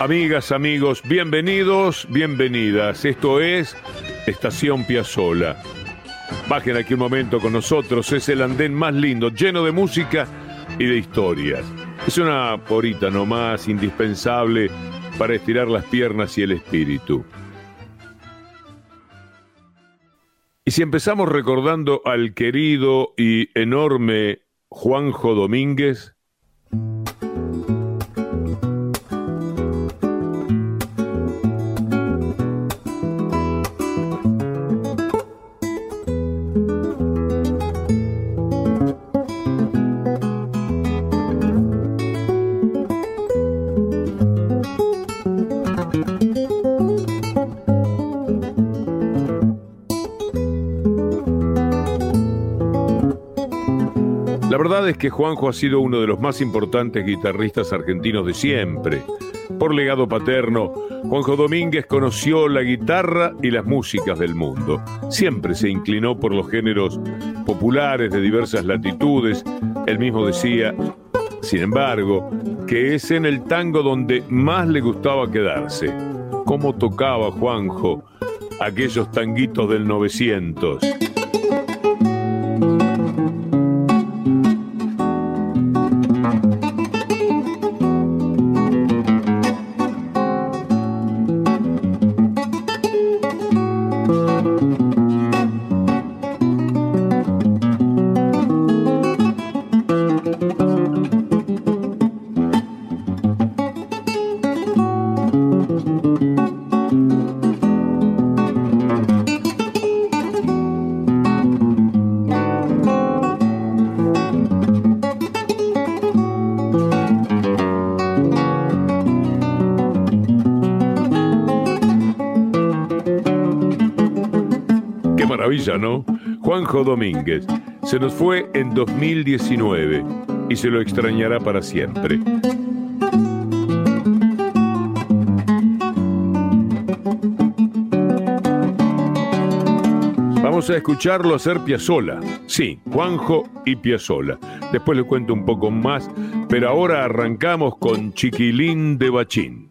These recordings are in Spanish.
Amigas, amigos, bienvenidos, bienvenidas. Esto es Estación Piazzola. Bajen aquí un momento con nosotros, es el andén más lindo, lleno de música y de historias. Es una porita nomás indispensable para estirar las piernas y el espíritu. Y si empezamos recordando al querido y enorme Juanjo Domínguez, es que Juanjo ha sido uno de los más importantes guitarristas argentinos de siempre. Por legado paterno, Juanjo Domínguez conoció la guitarra y las músicas del mundo. Siempre se inclinó por los géneros populares de diversas latitudes. Él mismo decía, sin embargo, que es en el tango donde más le gustaba quedarse. ¿Cómo tocaba Juanjo aquellos tanguitos del 900? Domínguez se nos fue en 2019 y se lo extrañará para siempre. Vamos a escucharlo hacer Piazzola. Sí, Juanjo y Piazzola. Después le cuento un poco más, pero ahora arrancamos con Chiquilín de Bachín.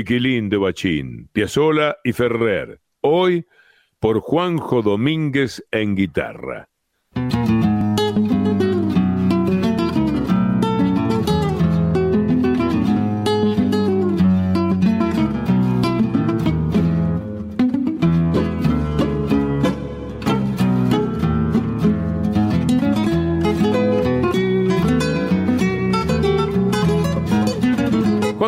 Chiquilín de Bachín, Piazzola y Ferrer. Hoy por Juanjo Domínguez en guitarra.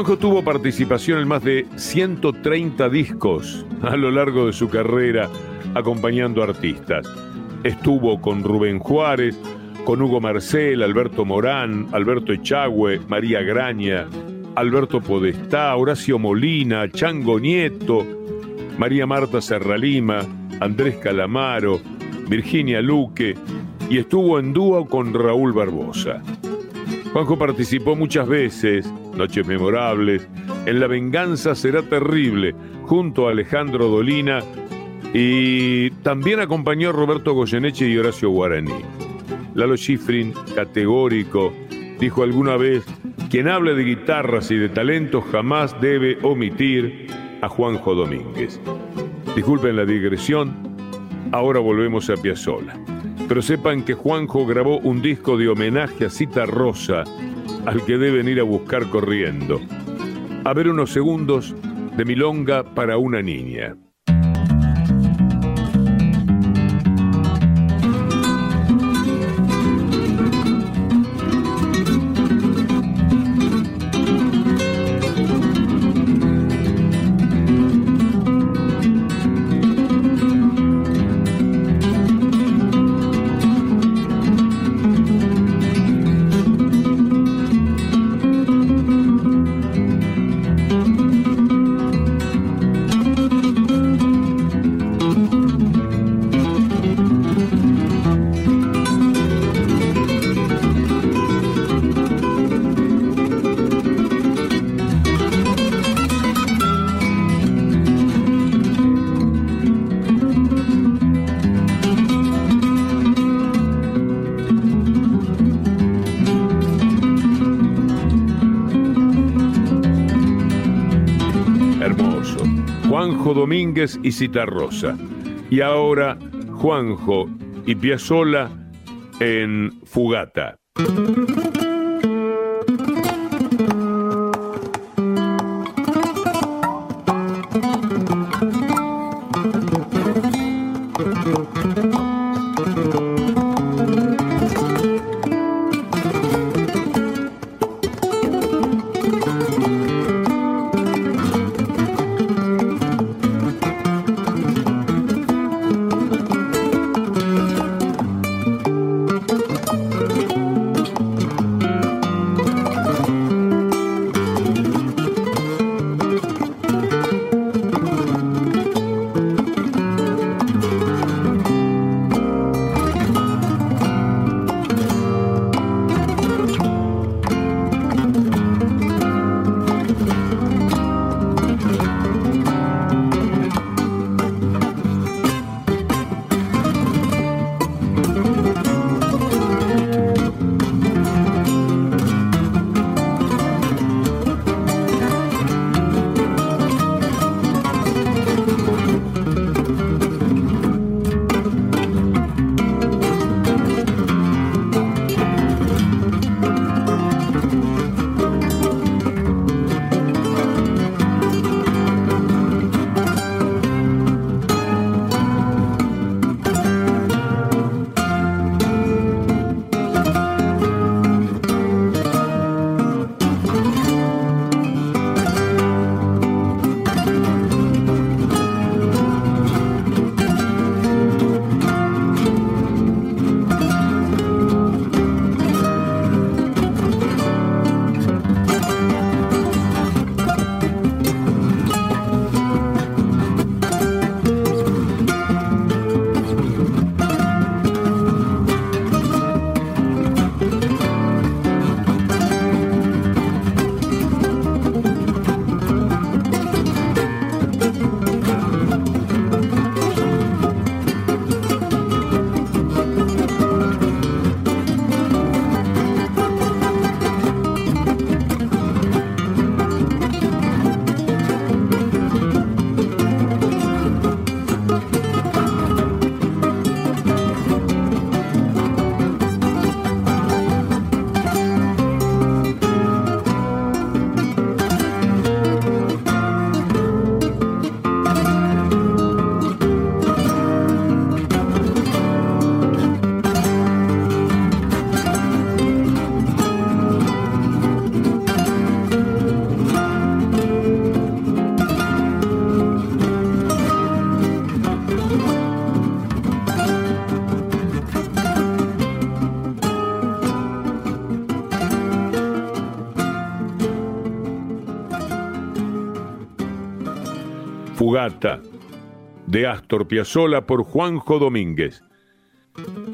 Juanjo tuvo participación en más de 130 discos a lo largo de su carrera acompañando artistas. Estuvo con Rubén Juárez, con Hugo Marcel, Alberto Morán, Alberto Echagüe, María Graña, Alberto Podestá, Horacio Molina, Chango Nieto, María Marta Serralima, Andrés Calamaro, Virginia Luque y estuvo en dúo con Raúl Barbosa. Juanjo participó muchas veces Noches Memorables, En La Venganza Será Terrible, junto a Alejandro Dolina, y también acompañó a Roberto Goyeneche y Horacio Guaraní. Lalo Schifrin, categórico, dijo alguna vez, quien hable de guitarras y de talentos jamás debe omitir a Juanjo Domínguez. Disculpen la digresión, ahora volvemos a Piazzolla. Pero sepan que Juanjo grabó un disco de homenaje a Cita Rosa, al que deben ir a buscar corriendo. A ver unos segundos de milonga para una niña. Domínguez y Citarrosa. Y ahora Juanjo y Piazzola en Fugata. De Astor Piazzolla por Juanjo Domínguez.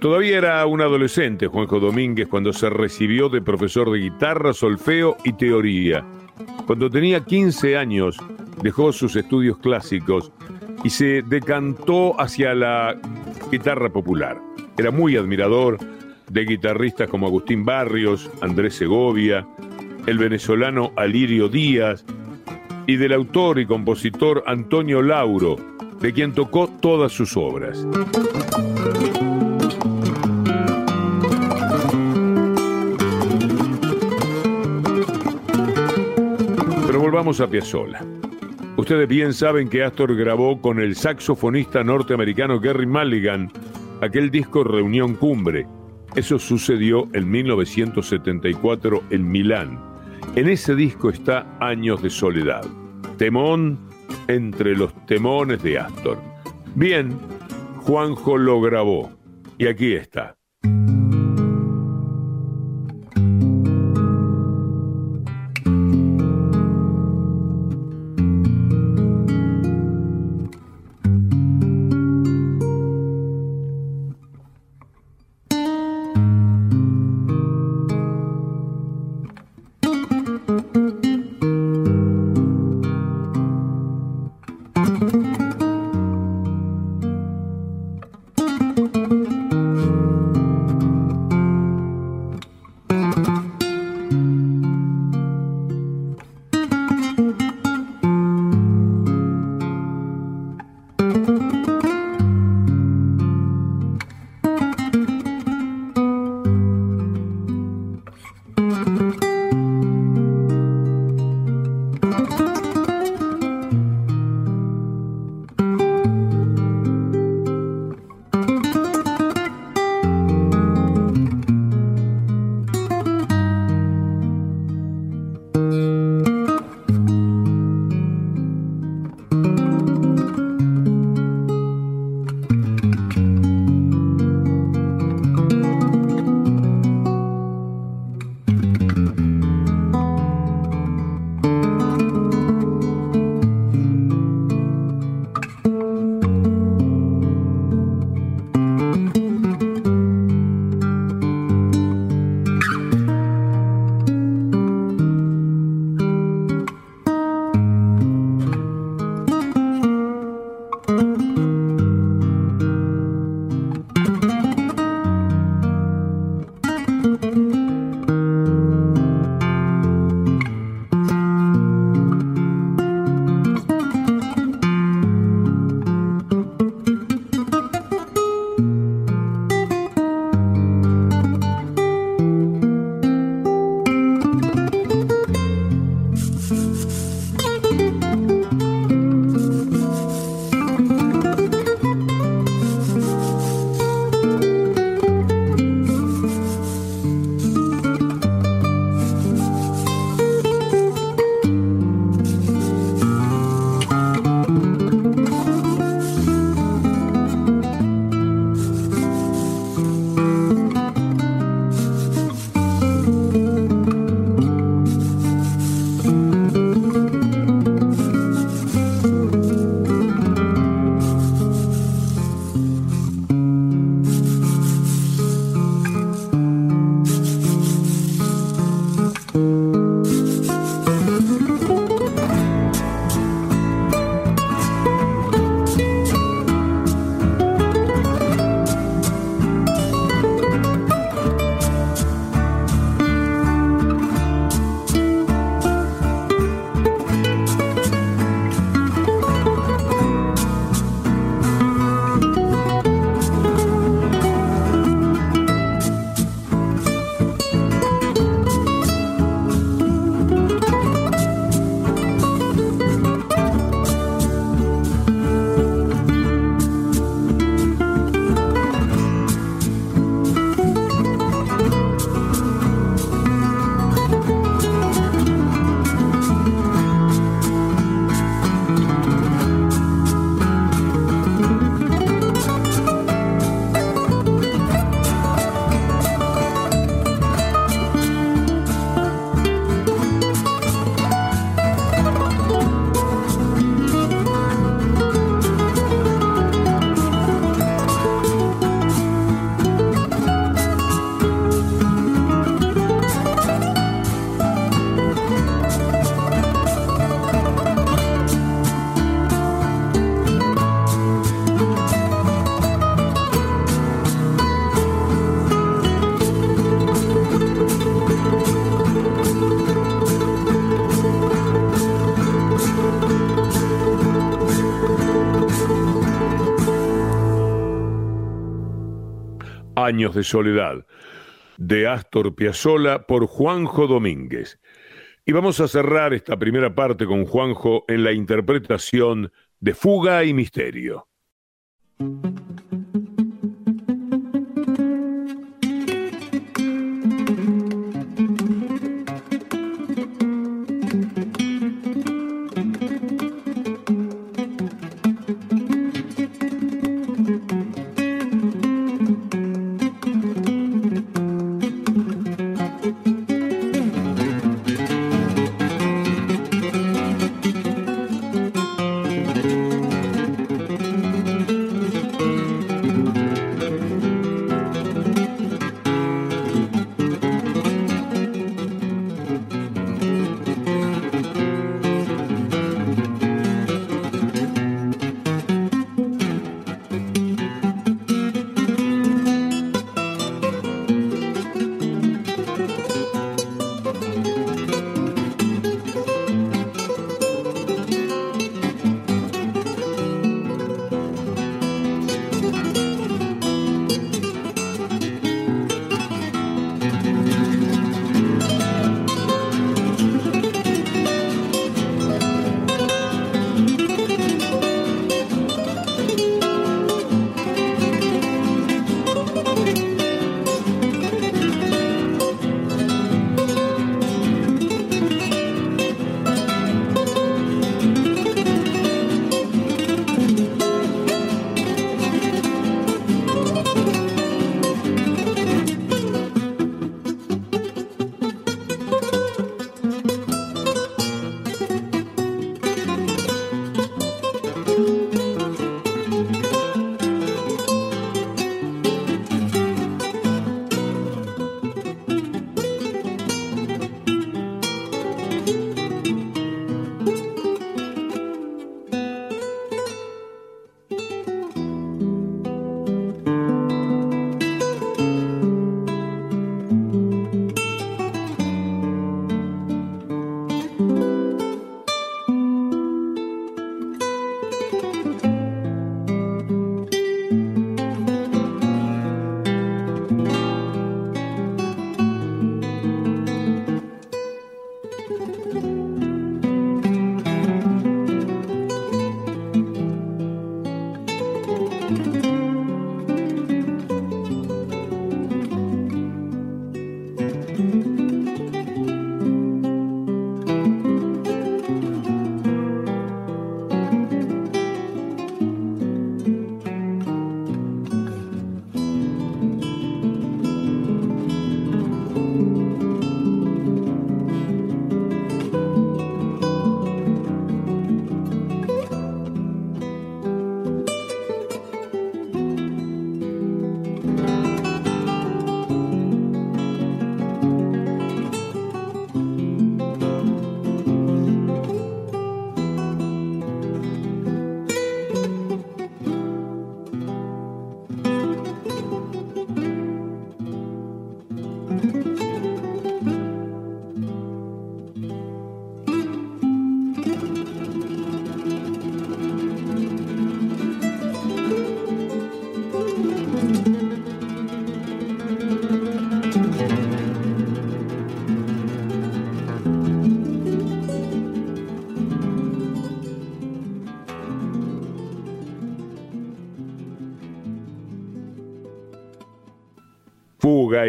Todavía era un adolescente Juanjo Domínguez cuando se recibió de profesor de guitarra, solfeo y teoría. Cuando tenía 15 años dejó sus estudios clásicos y se decantó hacia la guitarra popular. Era muy admirador de guitarristas como Agustín Barrios, Andrés Segovia, el venezolano Alirio Díaz y del autor y compositor Antonio Lauro, de quien tocó todas sus obras. Pero volvamos a Piazzolla. Ustedes bien saben que Astor grabó con el saxofonista norteamericano Gary Mulligan aquel disco Reunión Cumbre. Eso sucedió en 1974 en Milán. En ese disco está Años de Soledad. Temón entre los temones de Astor. Bien, Juanjo lo grabó. Y aquí está. Años de Soledad, de Astor Piazzolla por Juanjo Domínguez. Y vamos a cerrar esta primera parte con Juanjo en la interpretación de Fuga y Misterio.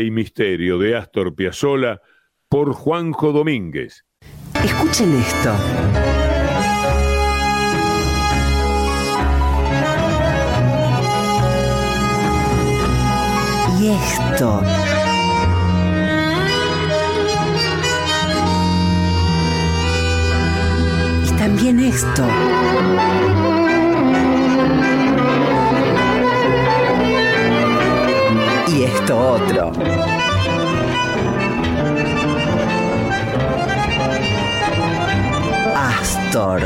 Y Misterio de Astor Piazzolla por Juanjo Domínguez. Escuchen esto. Y esto. Y también esto. Esto otro. Astor,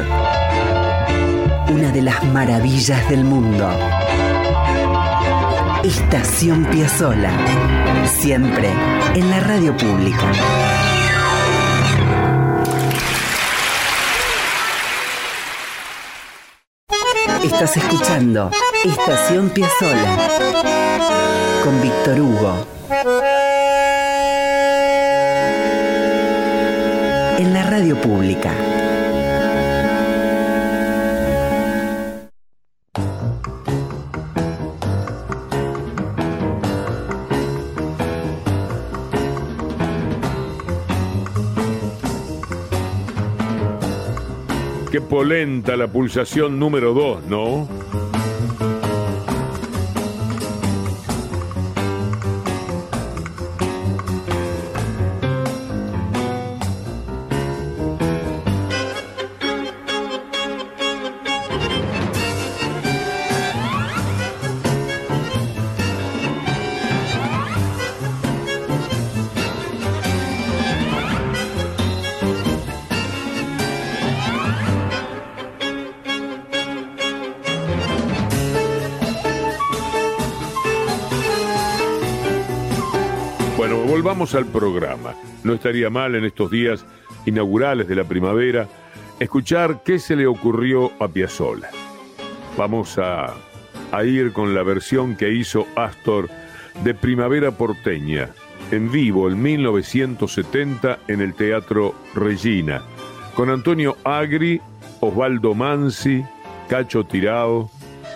una de las maravillas del mundo. Estación Piazzola, siempre en la radio pública. Estás escuchando Estación Piazzola con Víctor Hugo. En la radio pública. Polenta la pulsación número 2, ¿no? Volvamos al programa. No estaría mal en estos días inaugurales de la primavera escuchar qué se le ocurrió a Piazzolla. Vamos a, a ir con la versión que hizo Astor de Primavera Porteña, en vivo en 1970 en el Teatro Regina, con Antonio Agri, Osvaldo Mansi, Cacho Tirao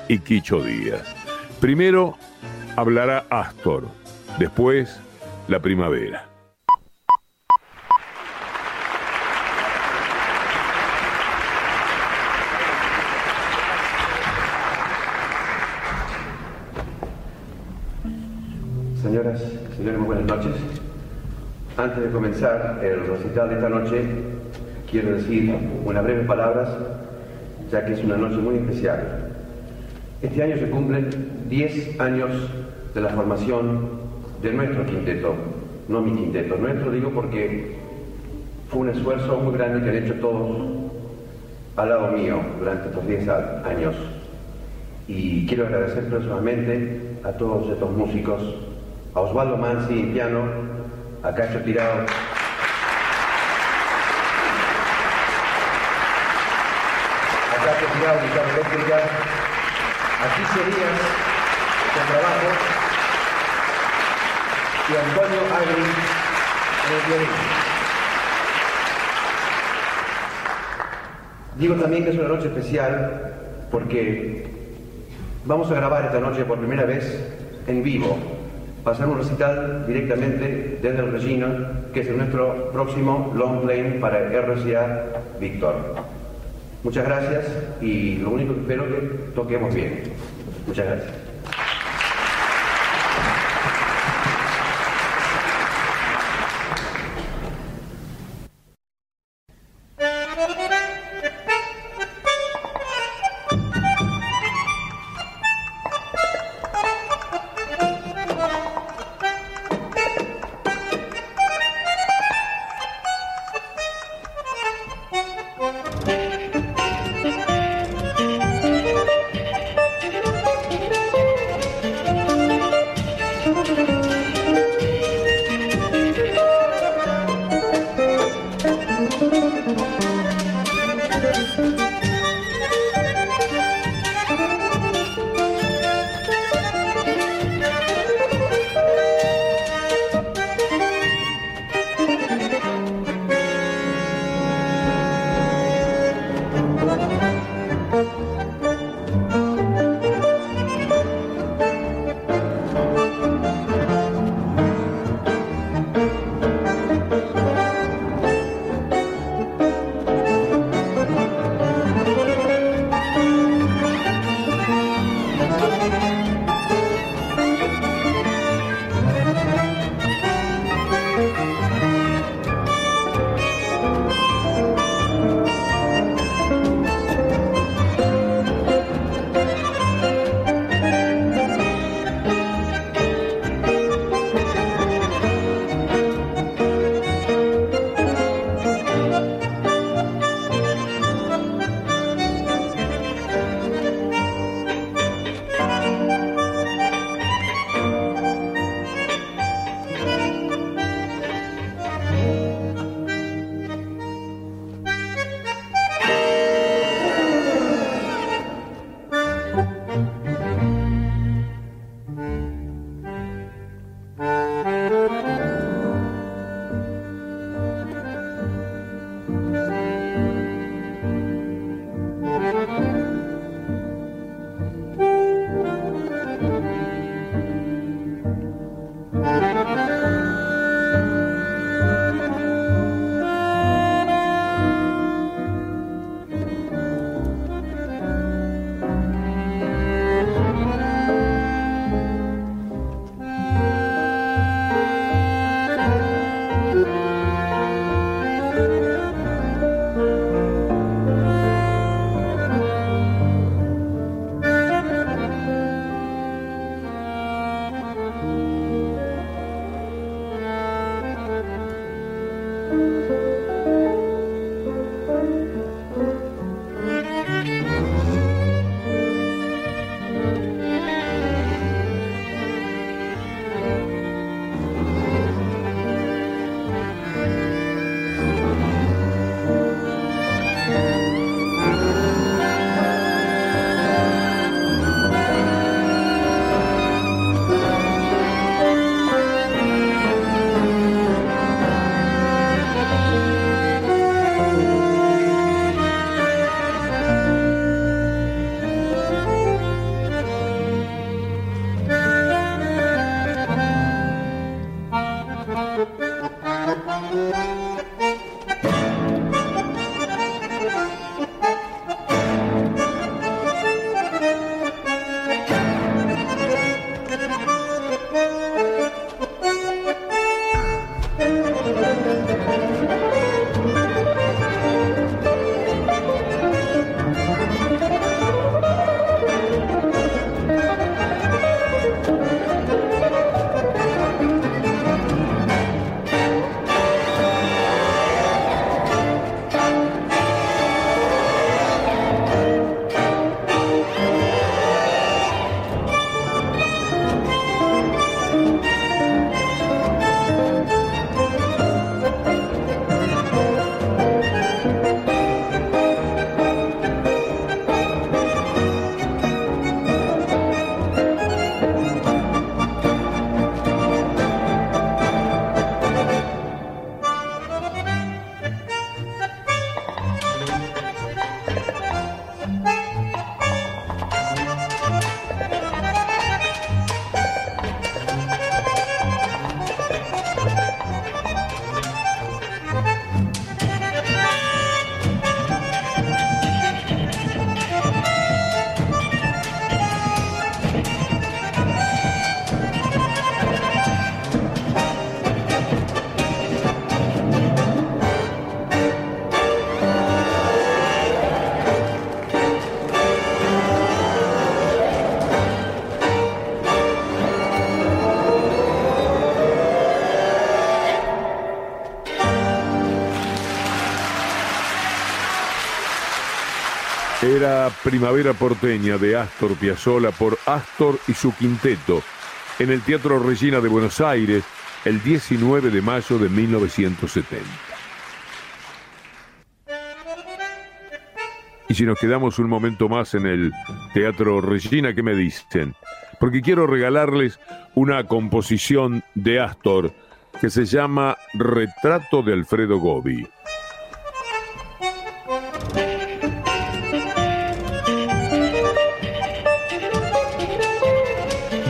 y Quicho Díaz. Primero hablará Astor, después la primavera. Señoras, señores, muy buenas noches. Antes de comenzar el recital de esta noche, quiero decir unas breves palabras, ya que es una noche muy especial. Este año se cumplen 10 años de la formación de nuestro quinteto, no mi quinteto, nuestro digo porque fue un esfuerzo muy grande que han hecho todos al lado mío durante estos 10 años. Y quiero agradecer personalmente a todos estos músicos, a Osvaldo Mansi en piano, a Cacho Tirado, a Cacho Tirado, guitarra eléctrica, a Quique Díaz, con trabajo, y Antonio Agri en el. Digo también que es una noche especial porque vamos a grabar esta noche por primera vez en vivo, pasar un recital directamente desde el Regina, que es nuestro próximo long play para RCA Víctor. Muchas gracias y lo único que espero es que toquemos bien. Muchas gracias. Primavera porteña de Astor Piazzolla por Astor y su quinteto en el Teatro Regina de Buenos Aires el 19 de mayo de 1970. Y si nos quedamos un momento más en el Teatro Regina, ¿qué me dicen? Porque quiero regalarles una composición de Astor que se llama Retrato de Alfredo Gobi.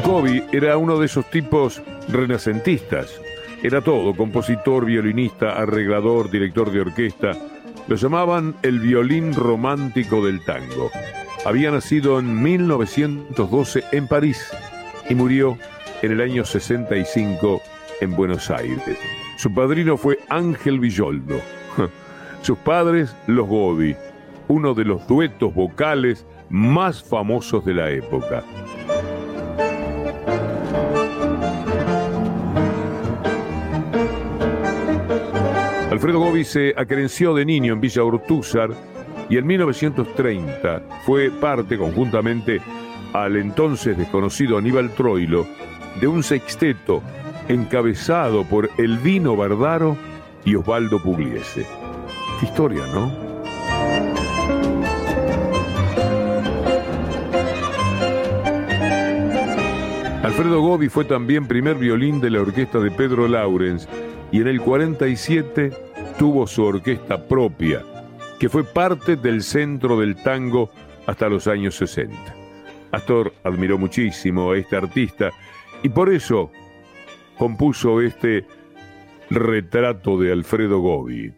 Gobi era uno de esos tipos renacentistas. Era todo, compositor, violinista, arreglador, director de orquesta. Lo llamaban el violín romántico del tango. Había nacido en 1912 en París y murió en el año 65 en Buenos Aires. Su padrino fue Ángel Villoldo. Sus padres, los Gobi, uno de los duetos vocales más famosos de la época. Alfredo Gobi se acrenció de niño en Villa Urtúzar y en 1930 fue parte, conjuntamente al entonces desconocido Aníbal Troilo, de un sexteto encabezado por Elvino Bardaro y Osvaldo Pugliese. Qué historia, ¿no? Alfredo Gobi fue también primer violín de la orquesta de Pedro Laurens y en el 47 tuvo su orquesta propia, que fue parte del centro del tango hasta los años 60. Astor admiró muchísimo a este artista y por eso compuso este retrato de Alfredo Gobi.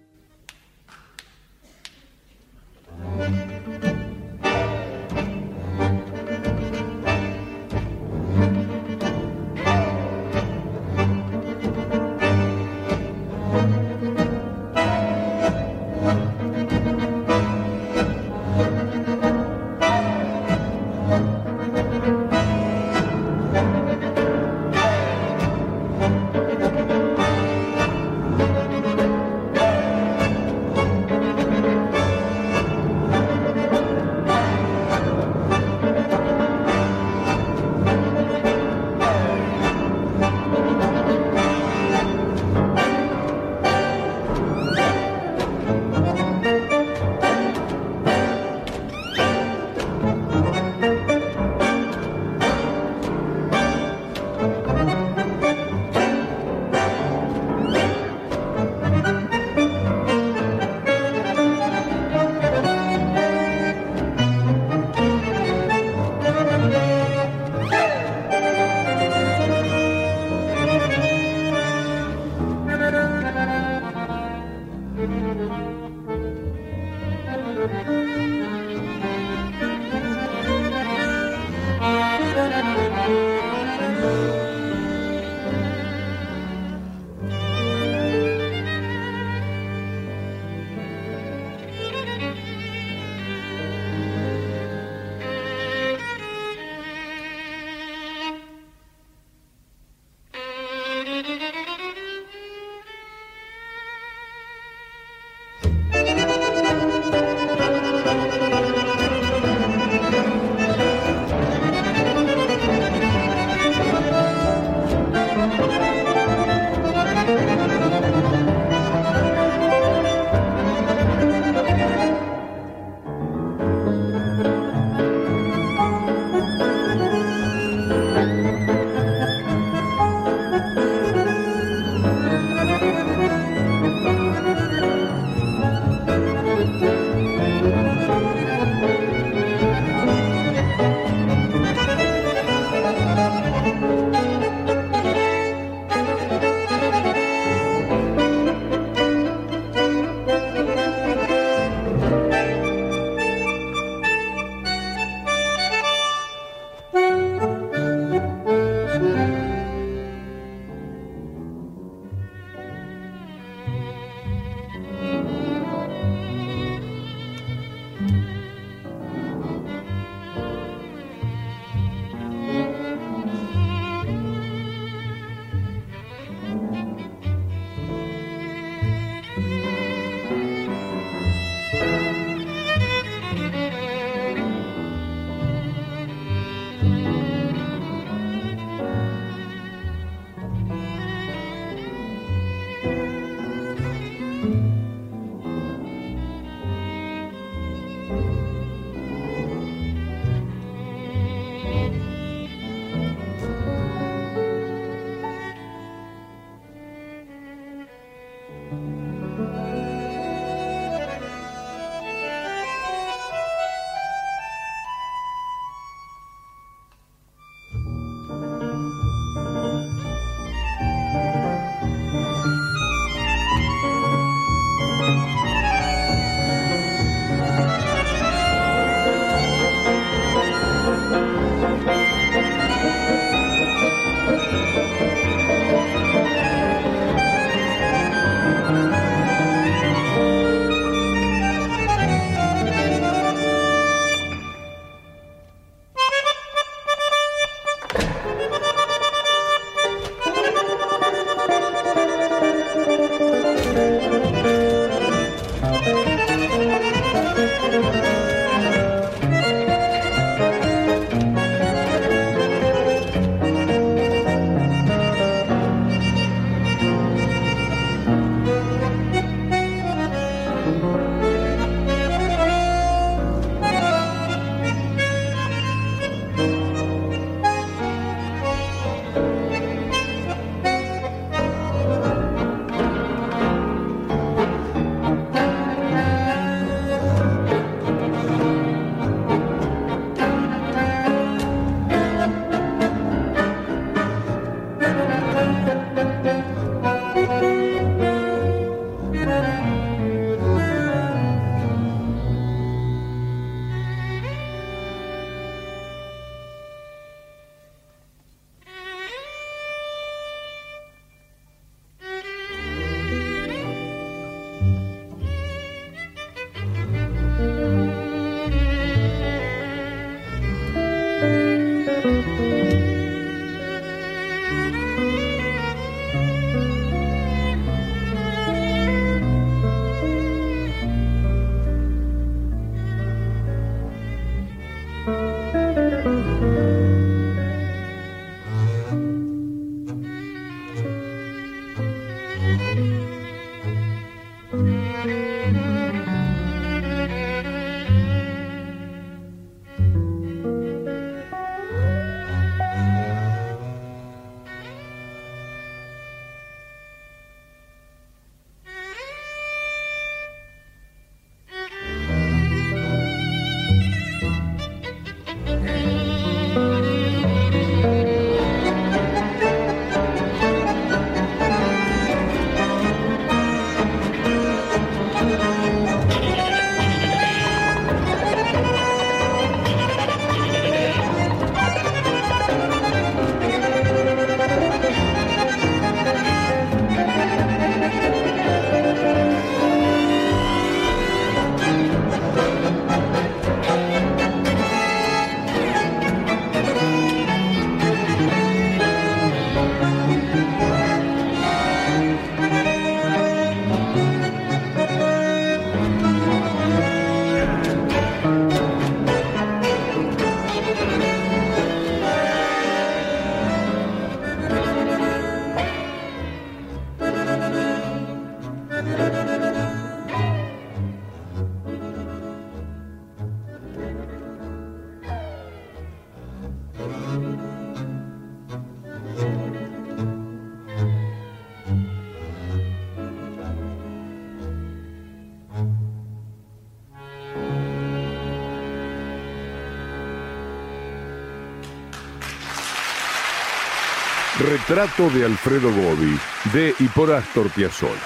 Retrato de Alfredo Gobi, de y por Astor Piazzolla.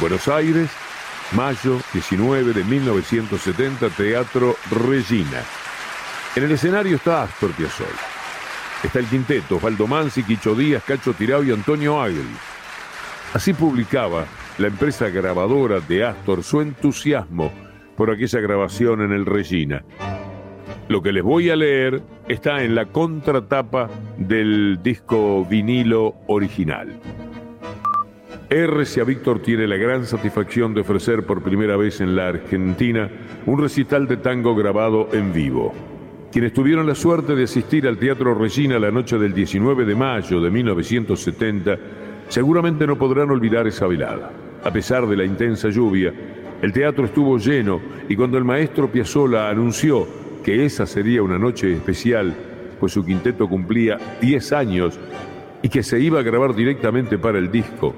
Buenos Aires, mayo 19 de 1970, Teatro Regina. En el escenario está Astor Piazzolla. Está el quinteto, Osvaldo Mansi, Quicho Díaz, Cacho Tirao y Antonio Agri. Así publicaba la empresa grabadora de Astor su entusiasmo por aquella grabación en el Regina. Lo que les voy a leer está en la contratapa del disco vinilo original. RCA Víctor tiene la gran satisfacción de ofrecer por primera vez en la Argentina un recital de tango grabado en vivo. Quienes tuvieron la suerte de asistir al Teatro Regina la noche del 19 de mayo de 1970 seguramente no podrán olvidar esa velada. A pesar de la intensa lluvia, El teatro estuvo lleno y cuando el maestro Piazzolla anunció que esa sería una noche especial, pues su quinteto cumplía 10 años y que se iba a grabar directamente para el disco,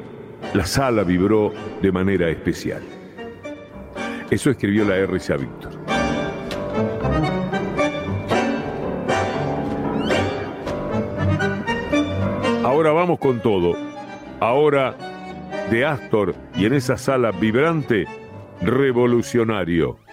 la sala vibró de manera especial. Eso escribió la RCA Víctor. Ahora vamos con todo. Ahora de Astor y en esa sala vibrante, revolucionario.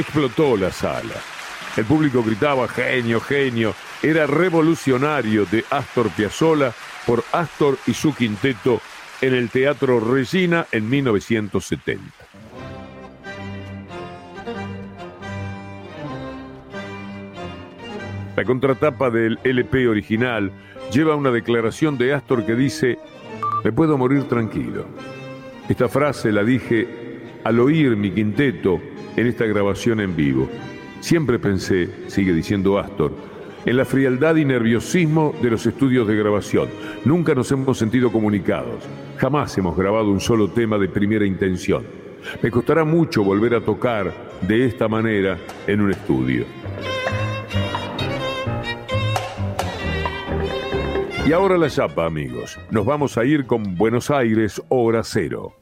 Explotó la sala. El público gritaba genio, genio. Era revolucionario de Astor Piazzolla por Astor y su quinteto en el Teatro Regina en 1970. La contratapa del LP original lleva una declaración de Astor que dice, me puedo morir tranquilo. Esta frase la dije al oír mi quinteto en esta grabación en vivo. Siempre pensé, sigue diciendo Astor, en la frialdad y nerviosismo de los estudios de grabación. Nunca nos hemos sentido comunicados. Jamás hemos grabado un solo tema de primera intención. Me costará mucho volver a tocar de esta manera en un estudio. Y ahora la chapa, amigos. Nos vamos a ir con Buenos Aires, hora cero.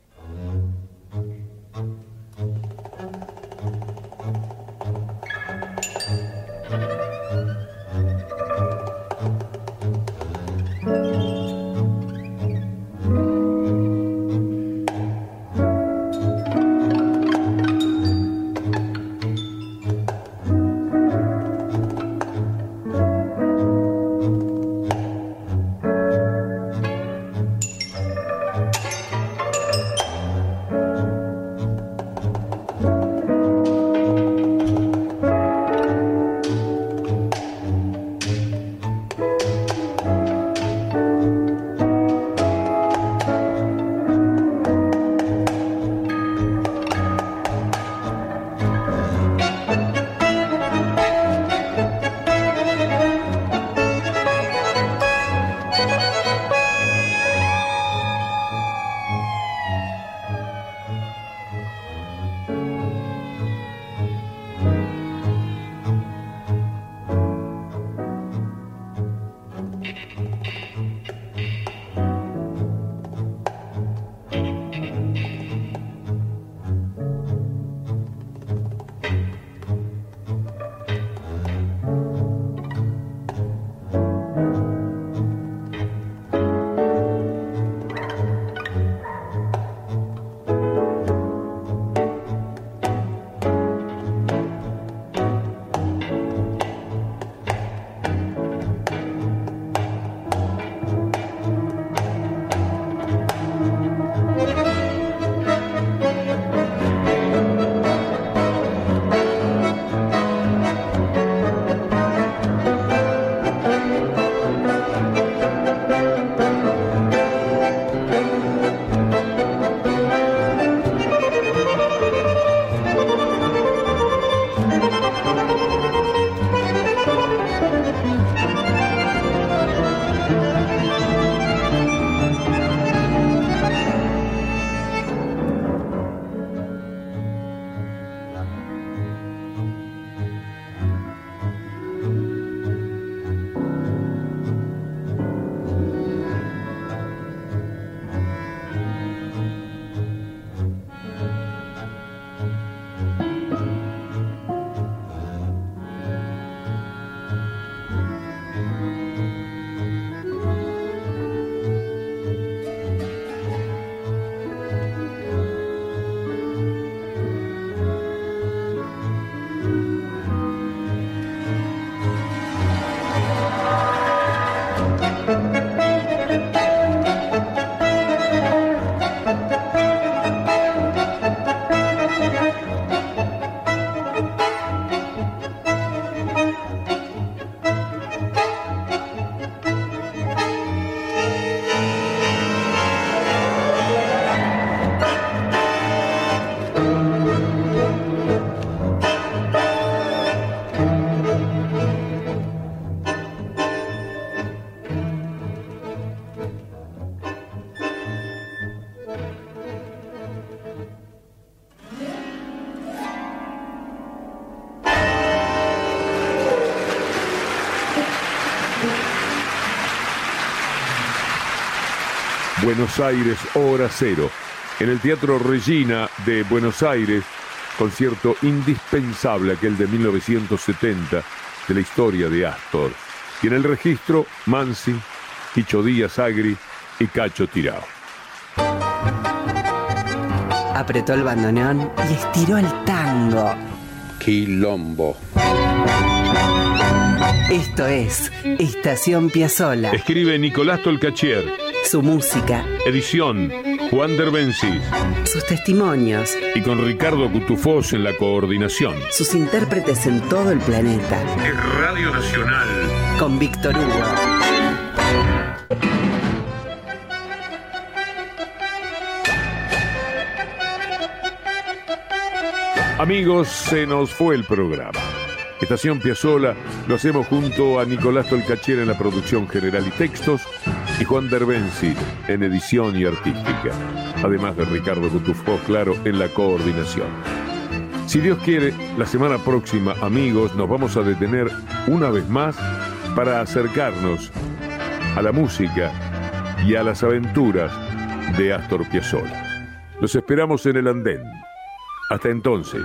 Buenos Aires, hora cero. En el Teatro Regina de Buenos Aires, concierto indispensable aquel de 1970 de la historia de Astor. Y en el registro, Mansi, Quicho Díaz Agri y Cacho Tirao. Apretó el bandoneón y estiró el tango. Quilombo. Esto es Estación Piazzola. Escribe Nicolás Tolcachier. Su música. Edición Juan Derbencis. Sus testimonios. Y con Ricardo Cutufós en la coordinación. Sus intérpretes en todo el planeta. Es Radio Nacional. Con Víctor Hugo. Amigos, se nos fue el programa. Estación Piazzola lo hacemos junto a Nicolás Tolcachier en la producción general y textos y Juan Derbenzi en edición y artística, además de Ricardo Cutufó, claro, en la coordinación. Si Dios quiere, la semana próxima, amigos, nos vamos a detener una vez más para acercarnos a la música y a las aventuras de Astor Piazzolla. Los esperamos en el andén. Hasta entonces.